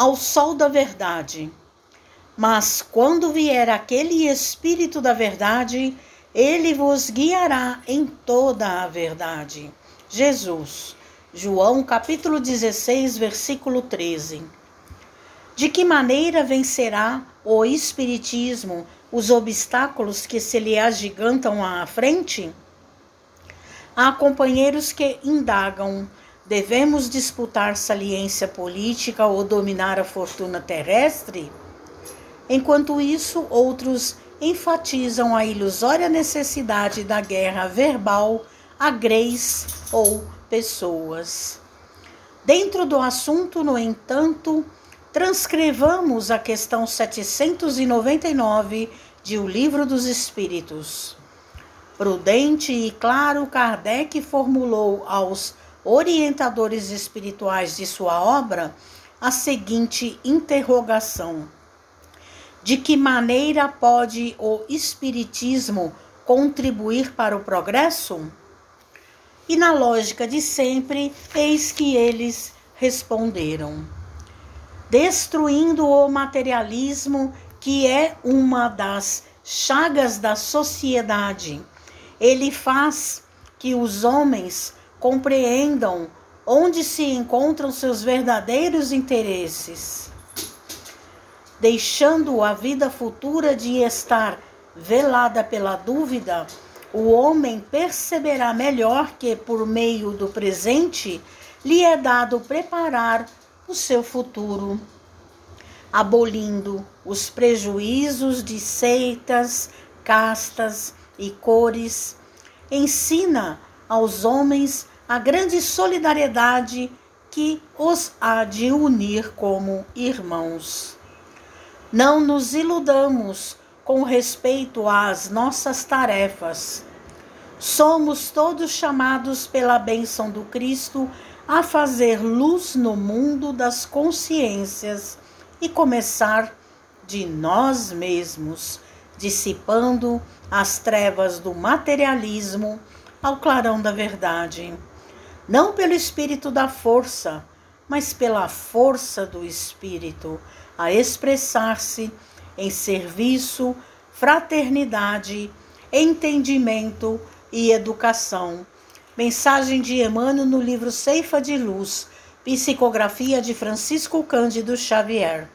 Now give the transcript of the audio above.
ao sol da verdade. Mas quando vier aquele Espírito da verdade, ele vos guiará em toda a verdade. Jesus, João capítulo 16, versículo 13. De que maneira vencerá o Espiritismo os obstáculos que se lhe agigantam à frente? Há companheiros que indagam: devemos disputar saliência política ou dominar a fortuna terrestre? Enquanto isso, outros enfatizam a ilusória necessidade da guerra verbal a greis ou pessoas. Dentro do assunto, no entanto, transcrevamos a questão 799 de O Livro dos Espíritos. Prudente e claro, Kardec formulou aos orientadores espirituais de sua obra a seguinte interrogação: De que maneira pode o Espiritismo contribuir para o progresso? E na lógica de sempre, eis que eles responderam: destruindo o materialismo, que é uma das chagas da sociedade. Ele faz que os homens compreendam onde se encontram seus verdadeiros interesses, deixando a vida futura de estar velada pela dúvida o homem perceberá melhor que, por meio do presente, lhe é dado preparar o seu futuro, abolindo os prejuízos de seitas, castas e cores, ensina aos homens a grande solidariedade que os há de unir como irmãos. Não nos iludamos com respeito às nossas tarefas. Somos todos chamados pela bênção do Cristo a fazer luz no mundo das consciências e começar de nós mesmos, dissipando as trevas do materialismo ao clarão da verdade. Não pelo espírito da força, mas pela força do espírito a expressar-se em serviço, fraternidade, entendimento e educação. Mensagem de Emmanuel no livro Ceifa de Luz, psicografia de Francisco Cândido Xavier.